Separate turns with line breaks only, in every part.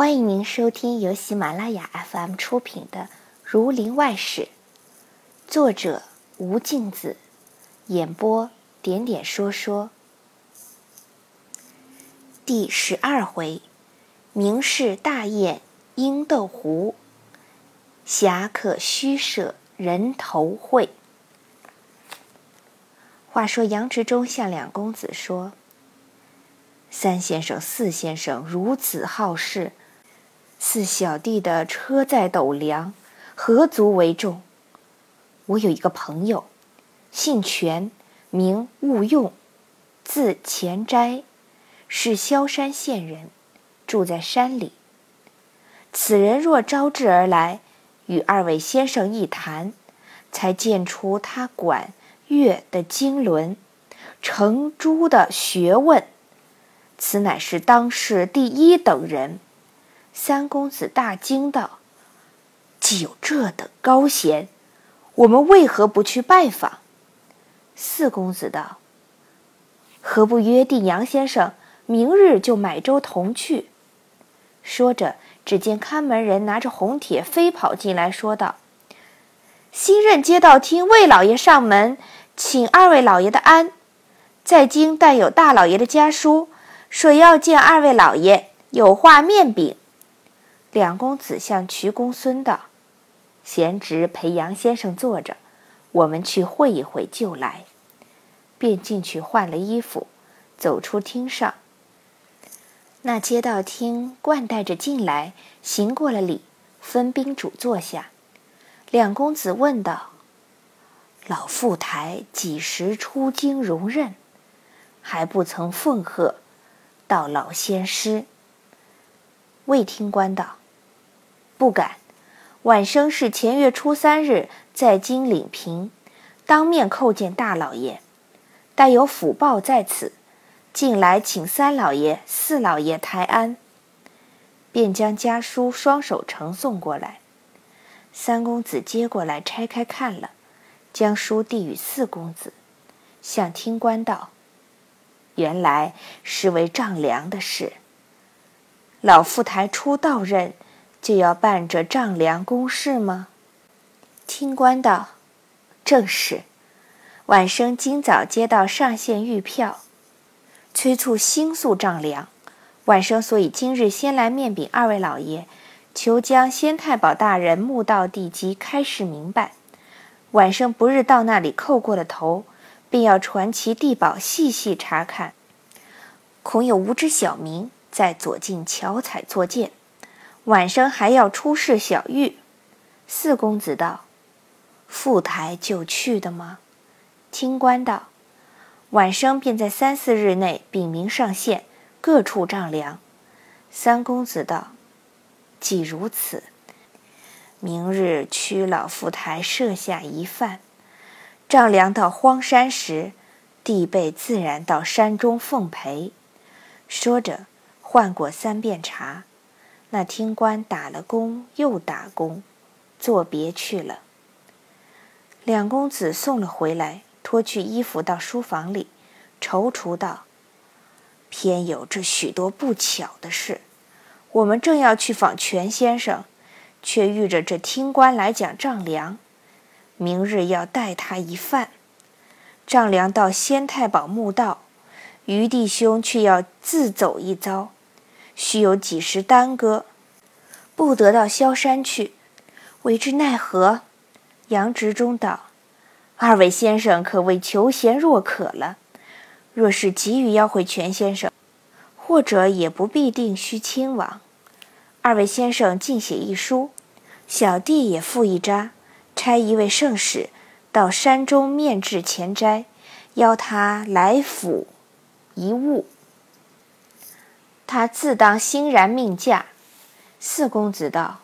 欢迎您收听由喜马拉雅 FM 出品的《儒林外史》，作者吴敬子，演播点点说说。第十二回，明氏大宴鹰斗湖，侠客虚设人头会。话说杨执中向两公子说：“三先生、四先生如此好事。”四小弟的车载斗量，何足为重？我有一个朋友，姓权，名勿用，字钱斋，是萧山县人，住在山里。此人若招致而来，与二位先生一谈，才见出他管乐的经纶，成珠的学问，此乃是当世第一等人。三公子大惊道：“既有这等高贤，我们为何不去拜访？”四公子道：“何不约定杨先生明日就买舟同去？”说着，只见看门人拿着红帖飞跑进来，说道：“新任街道厅魏老爷上门，请二位老爷的安。在京带有大老爷的家书，说要见二位老爷，有话面禀。”两公子向瞿公孙道：“贤侄陪杨先生坐着，我们去会一会就来。”便进去换了衣服，走出厅上。那街道厅冠带着进来，行过了礼，分宾主坐下。两公子问道：“老富台几时出京荣任？还不曾奉贺，到老先师。”魏听官道。不敢，晚生是前月初三日在京领平，当面叩见大老爷，带有府报在此，进来请三老爷、四老爷抬安，便将家书双手呈送过来。三公子接过来拆开看了，将书递与四公子，向听官道：“原来是为丈量的事。老副台初到任。”就要办这丈量公事吗？清官道：“正是。晚生今早接到上县预票，催促星宿丈量。晚生所以今日先来面禀二位老爷，求将先太保大人墓道地基开示明白。晚生不日到那里叩过了头，便要传其地宝细细查看，恐有无知小民在左近巧采作践。”晚生还要出示小玉，四公子道：“赴台就去的吗？”清官道：“晚生便在三四日内禀明上县，各处丈量。”三公子道：“既如此，明日屈老赴台设下一饭，丈量到荒山时，弟辈自然到山中奉陪。”说着，换过三遍茶。那听官打了工又打工，作别去了。两公子送了回来，脱去衣服到书房里，踌躇道：“偏有这许多不巧的事。我们正要去访全先生，却遇着这听官来讲丈量。明日要带他一饭，丈量到先太保墓道，余弟兄却要自走一遭。”须有几时耽搁，不得到萧山去，为之奈何？杨执中道：“二位先生可谓求贤若渴了。若是急于要会全先生，或者也不必定须亲往。二位先生尽写一书，小弟也附一札，差一位圣使到山中面至前斋，邀他来府一晤。”他自当欣然命驾。四公子道：“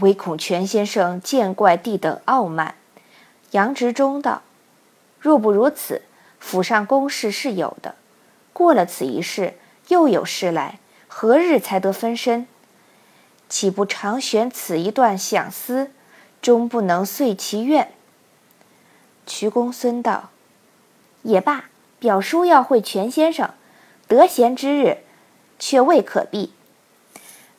唯恐全先生见怪弟等傲慢。”杨执中道：“若不如此，府上公事是有的。过了此一事，又有事来，何日才得分身？岂不常悬此一段想思，终不能遂其愿？”瞿公孙道：“也罢，表叔要会全先生，得闲之日。”却未可避。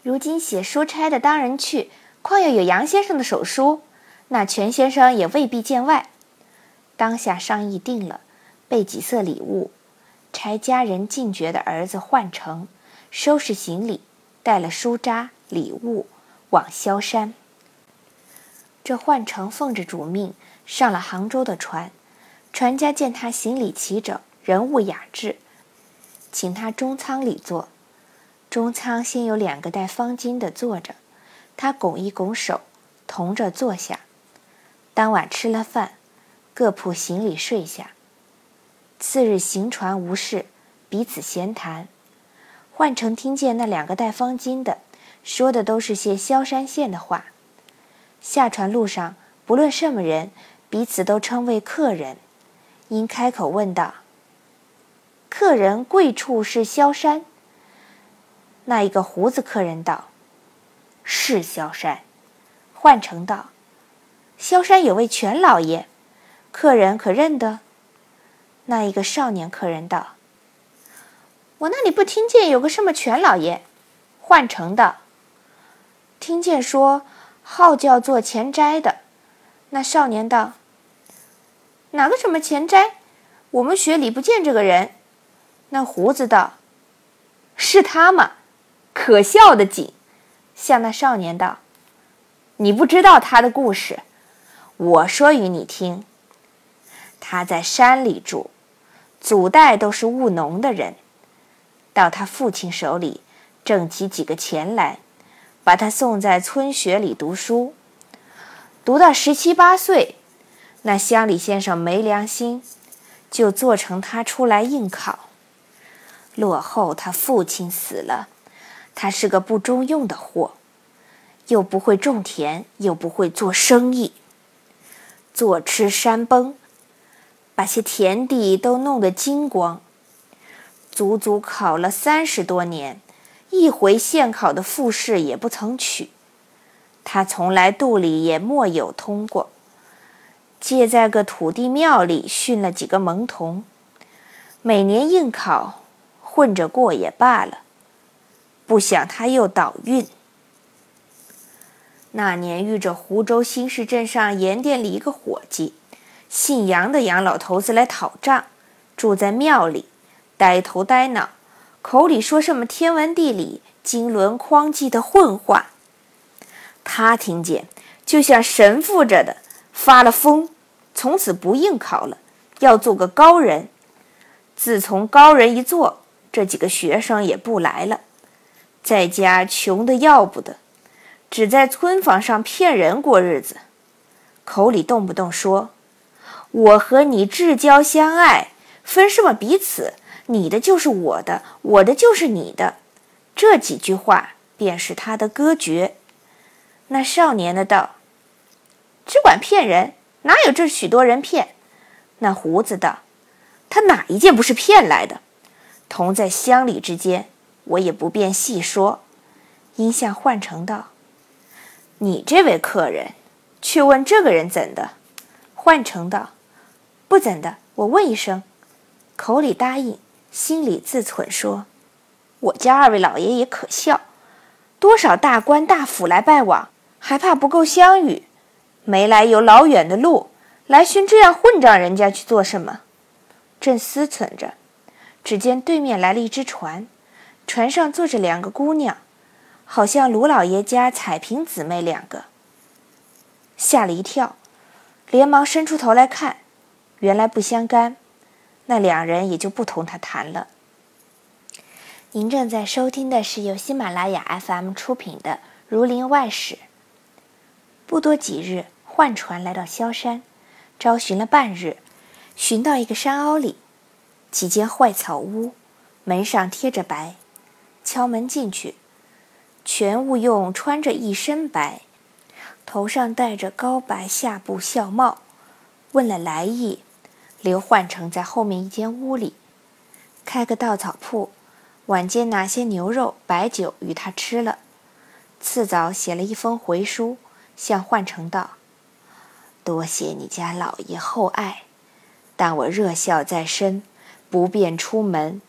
如今写书差的当人去，况又有杨先生的手书，那全先生也未必见外。当下商议定了，备几色礼物，差家人进爵的儿子换成收拾行李，带了书札礼物往萧山。这换成奉着主命上了杭州的船，船家见他行李齐整，人物雅致，请他中舱里坐。中舱先有两个戴方巾的坐着，他拱一拱手，同着坐下。当晚吃了饭，各铺行李睡下。次日行船无事，彼此闲谈。换成听见那两个戴方巾的说的都是些萧山县的话。下船路上，不论什么人，彼此都称为客人。因开口问道：“客人贵处是萧山？”那一个胡子客人道：“是萧山。”换成道：“萧山有位全老爷，客人可认得？”那一个少年客人道：“我那里不听见有个什么全老爷？”换成道：“听见说。”号叫做钱斋的，那少年道：“哪个什么钱斋？我们学里不见这个人。”那胡子道：“是他吗？可笑的紧。”向那少年道：“你不知道他的故事，我说与你听。他在山里住，祖代都是务农的人，到他父亲手里挣起几个钱来。”把他送在村学里读书，读到十七八岁，那乡里先生没良心，就做成他出来应考。落后他父亲死了，他是个不中用的货，又不会种田，又不会做生意，坐吃山崩，把些田地都弄得精光，足足考了三十多年。一回县考的复试也不曾取，他从来肚里也莫有通过。借在个土地庙里训了几个蒙童，每年应考混着过也罢了。不想他又倒运。那年遇着湖州新市镇上盐店里一个伙计，姓杨的杨老头子来讨账，住在庙里，呆头呆脑。口里说什么天文地理、经纶匡济的混话，他听见就像神父着的，发了疯，从此不应考了，要做个高人。自从高人一做，这几个学生也不来了，在家穷得要不得，只在村坊上骗人过日子，口里动不动说：“我和你至交相爱，分什么彼此？”你的就是我的，我的就是你的，这几句话便是他的歌诀。那少年的道：“只管骗人，哪有这许多人骗？”那胡子道：“他哪一件不是骗来的？同在乡里之间，我也不便细说。”因向换成道：“你这位客人，去问这个人怎的？”换成道：“不怎的，我问一声。”口里答应。心里自忖说：“我家二位老爷也可笑，多少大官大府来拜望，还怕不够相遇？没来有老远的路来寻这样混账人家去做什么？”正思忖着，只见对面来了一只船，船上坐着两个姑娘，好像卢老爷家彩萍姊妹两个。吓了一跳，连忙伸出头来看，原来不相干。那两人也就不同他谈了。您正在收听的是由喜马拉雅 FM 出品的《儒林外史》。不多几日，换船来到萧山，招寻了半日，寻到一个山凹里，几间坏草屋，门上贴着白，敲门进去，全务用穿着一身白，头上戴着高白下布孝帽，问了来意。刘焕成在后面一间屋里开个稻草铺，晚间拿些牛肉、白酒与他吃了。次早写了一封回书，向焕成道：“多谢你家老爷厚爱，但我热孝在身，不便出门。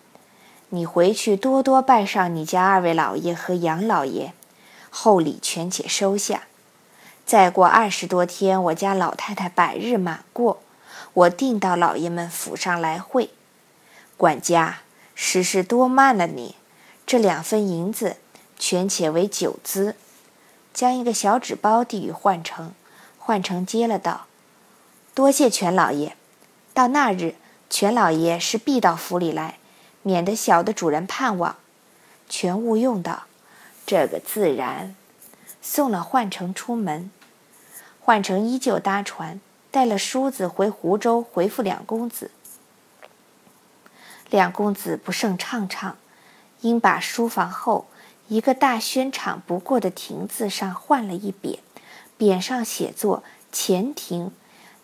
你回去多多拜上你家二位老爷和杨老爷，厚礼全且收下。再过二十多天，我家老太太百日满过，我定到老爷们府上来会。管家，时事多慢了你，这两分银子全且为酒资。将一个小纸包递与焕成，焕成接了道：“多谢全老爷。到那日，全老爷是必到府里来，免得小的主人盼望。”全勿用道：“这个自然。”送了焕成出门。焕成依旧搭船，带了梳子回湖州回复两公子。两公子不胜怅怅，因把书房后。一个大宣场不过的亭子上换了一匾，匾上写作“前庭”，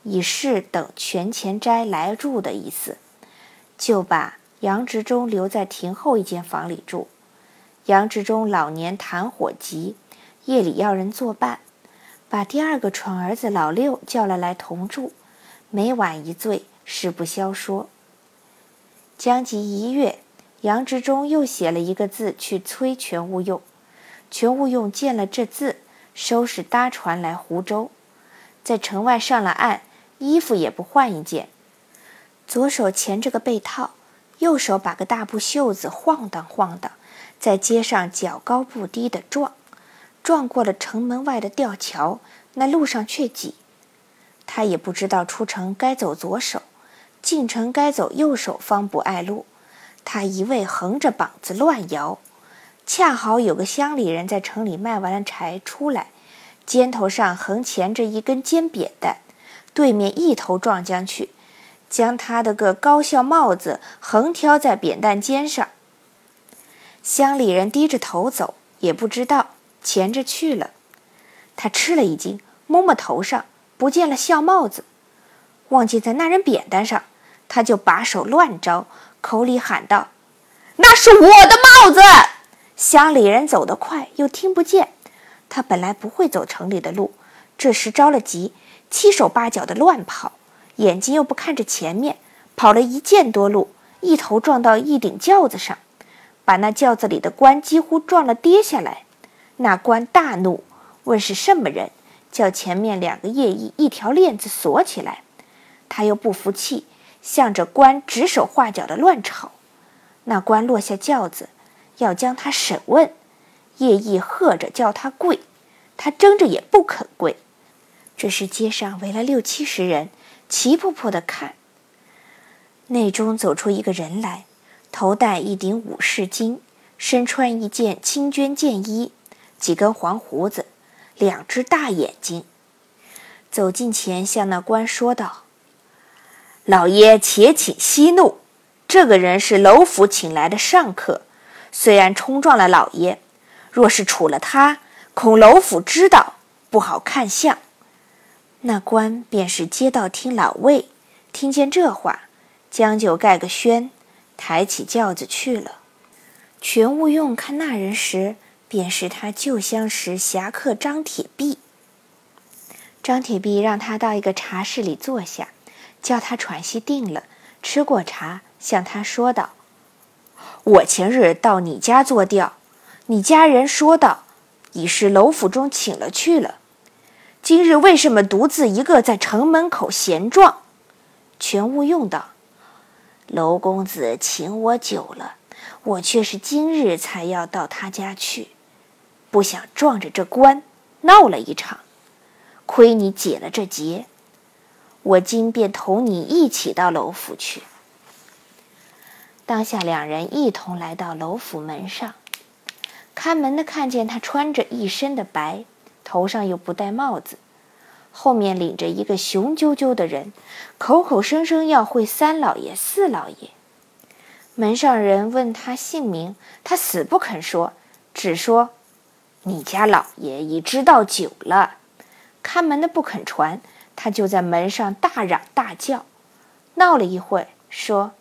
以示等全前斋来住的意思，就把杨执中留在亭后一间房里住。杨执中老年痰火急，夜里要人作伴，把第二个蠢儿子老六叫了来同住，每晚一醉，事不消说。将及一月。杨执中又写了一个字去催全无用，全无用见了这字，收拾搭船来湖州，在城外上了岸，衣服也不换一件，左手钳着个被套，右手把个大布袖子晃荡晃荡，在街上脚高步低的撞，撞过了城门外的吊桥，那路上却挤，他也不知道出城该走左手，进城该走右手，方不碍路。他一味横着膀子乱摇，恰好有个乡里人在城里卖完了柴出来，肩头上横钳着一根尖扁担，对面一头撞将去，将他的个高校帽子横挑在扁担尖上。乡里人低着头走，也不知道前着去了。他吃了一惊，摸摸头上，不见了校帽子，忘记在那人扁担上，他就把手乱招。口里喊道：“那是我的帽子！”乡里人走得快，又听不见。他本来不会走城里的路，这时着了急，七手八脚的乱跑，眼睛又不看着前面，跑了一箭多路，一头撞到一顶轿子上，把那轿子里的官几乎撞了跌下来。那官大怒，问是什么人，叫前面两个夜役一条链子锁起来。他又不服气。向着官指手画脚的乱吵，那官落下轿子，要将他审问。叶毅喝着叫他跪，他睁着也不肯跪。这时街上围了六七十人，齐扑扑的看。内中走出一个人来，头戴一顶武士巾，身穿一件青绢箭衣，几根黄胡子，两只大眼睛。走近前，向那官说道。老爷，且请息怒。这个人是楼府请来的上客，虽然冲撞了老爷，若是处了他，恐楼府知道，不好看相。那官便是街道厅老魏，听见这话，将就盖个轩，抬起轿子去了。全无用看那人时，便是他旧相识侠客张铁壁。张铁壁让他到一个茶室里坐下。叫他喘息定了，吃过茶，向他说道：“我前日到你家坐钓，你家人说道，已是楼府中请了去了。今日为什么独自一个在城门口闲撞？”全无用道：“楼公子请我久了，我却是今日才要到他家去，不想撞着这官闹了一场，亏你解了这结。”我今便同你一起到楼府去。当下两人一同来到楼府门上，看门的看见他穿着一身的白，头上又不戴帽子，后面领着一个雄赳赳的人，口口声声要会三老爷、四老爷。门上人问他姓名，他死不肯说，只说：“你家老爷已知道久了。”看门的不肯传。他就在门上大嚷大叫，闹了一会，说：“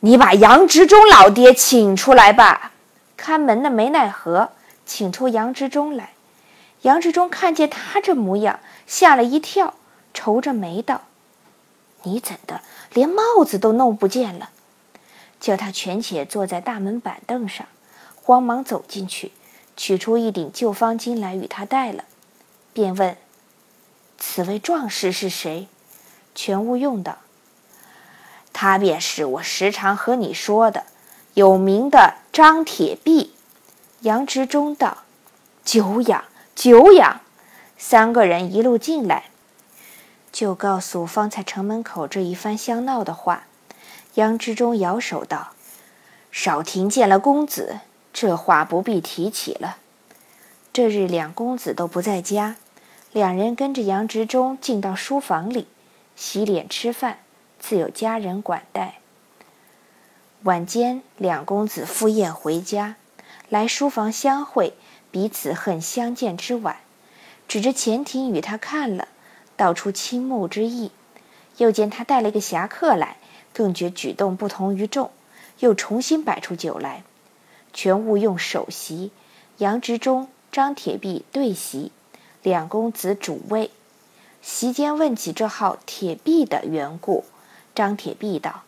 你把杨执中老爹请出来吧。”看门的没奈何，请出杨执中来。杨执中看见他这模样，吓了一跳，愁着眉道：“你怎的连帽子都弄不见了？”叫他全且坐在大门板凳上，慌忙走进去，取出一顶旧方巾来与他戴了，便问：“此位壮士是谁？”全无用道：“他便是我时常和你说的有名的张铁壁。”杨执中道：“久仰，久仰。”三个人一路进来，就告诉方才城门口这一番相闹的话。杨执中摇手道：“少廷见了公子，这话不必提起了。”这日两公子都不在家，两人跟着杨执中进到书房里，洗脸吃饭，自有家人管待。晚间，两公子赴宴回家，来书房相会，彼此恨相见之晚。指着前庭与他看了，道出倾慕之意。又见他带了一个侠客来。更觉举动不同于众，又重新摆出酒来，全务用首席，杨执中、张铁壁对席，两公子主位。席间问起这号铁壁的缘故，张铁壁道：“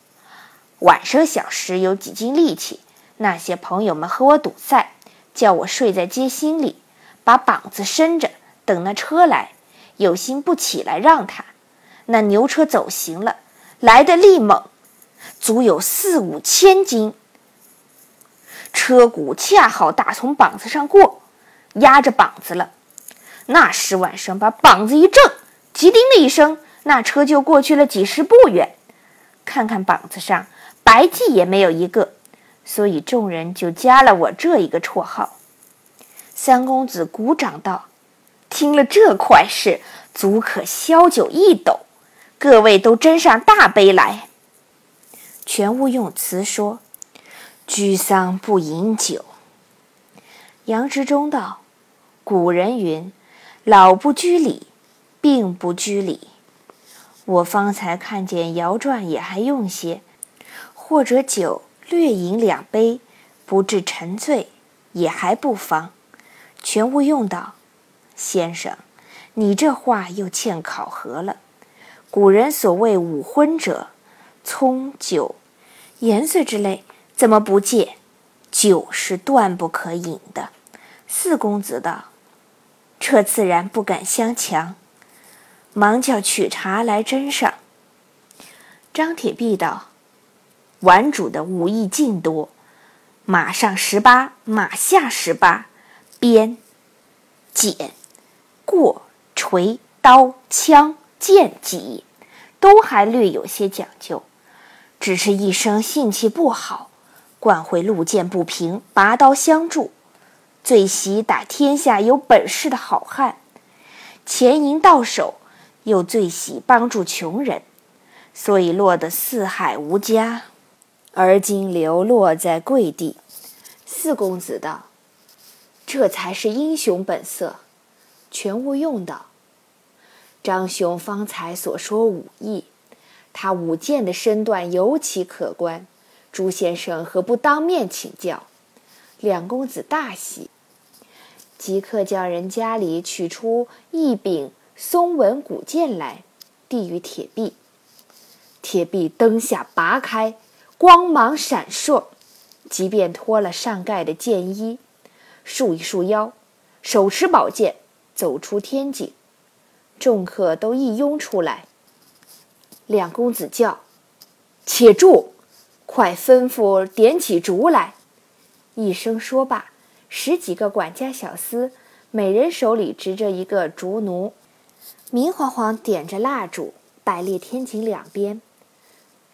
晚生小时有几斤力气，那些朋友们和我赌赛，叫我睡在街心里，把膀子伸着等那车来，有心不起来让他。那牛车走行了，来的力猛。”足有四五千斤，车骨恰好打从膀子上过，压着膀子了。那时晚上把膀子一正，急叮的一声，那车就过去了几十步远。看看膀子上白迹也没有一个，所以众人就加了我这一个绰号。三公子鼓掌道：“听了这快事，足可消酒一斗。各位都斟上大杯来。”全无用词说：“居丧不饮酒。”杨执中道：“古人云，老不居礼，病不居礼。我方才看见姚传也还用些，或者酒略饮两杯，不致沉醉，也还不妨。”全无用道：“先生，你这话又欠考核了。古人所谓五荤者。”葱酒、盐碎之类，怎么不戒？酒是断不可饮的。四公子道：“这自然不敢相强。”忙叫取茶来斟上。张铁壁道：“玩主的武艺尽多，马上十八，马下十八，鞭、锏、过、锤、刀、枪、剑、戟，都还略有些讲究。”只是一生性气不好，惯会路见不平，拔刀相助。最喜打天下有本事的好汉，钱银到手，又最喜帮助穷人，所以落得四海无家，而今流落在贵地。四公子道：“这才是英雄本色。”全无用道：“张兄方才所说武艺。”他舞剑的身段尤其可观，朱先生何不当面请教？两公子大喜，即刻叫人家里取出一柄松纹古剑来，递与铁壁。铁壁灯下拔开，光芒闪烁，即便脱了上盖的剑衣，束一束腰，手持宝剑走出天井，众客都一拥出来。两公子叫：“且住！快吩咐点起烛来。”一声说罢，十几个管家小厮，每人手里执着一个烛奴，明晃晃点着蜡烛，摆列天井两边。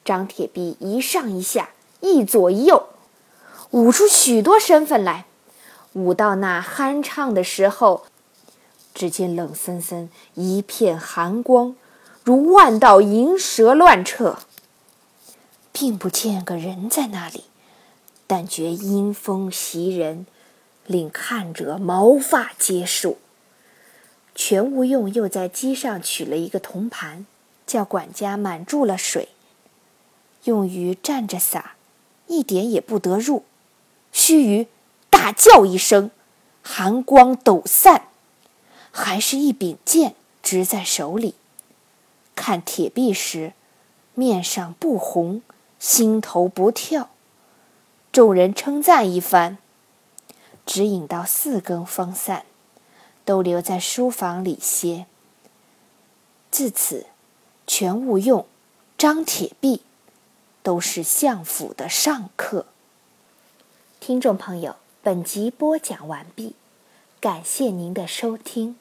张铁壁一上一下，一左一右，舞出许多身份来。舞到那酣畅的时候，只见冷森森一片寒光。如万道银蛇乱彻，并不见个人在那里，但觉阴风袭人，令看者毛发皆竖。全无用又在机上取了一个铜盘，叫管家满注了水，用于站着洒，一点也不得入。须臾，大叫一声，寒光抖散，还是一柄剑执在手里。看铁壁时，面上不红，心头不跳。众人称赞一番，只引到四更方散，都留在书房里歇。自此，全勿用，张铁壁，都是相府的上客。听众朋友，本集播讲完毕，感谢您的收听。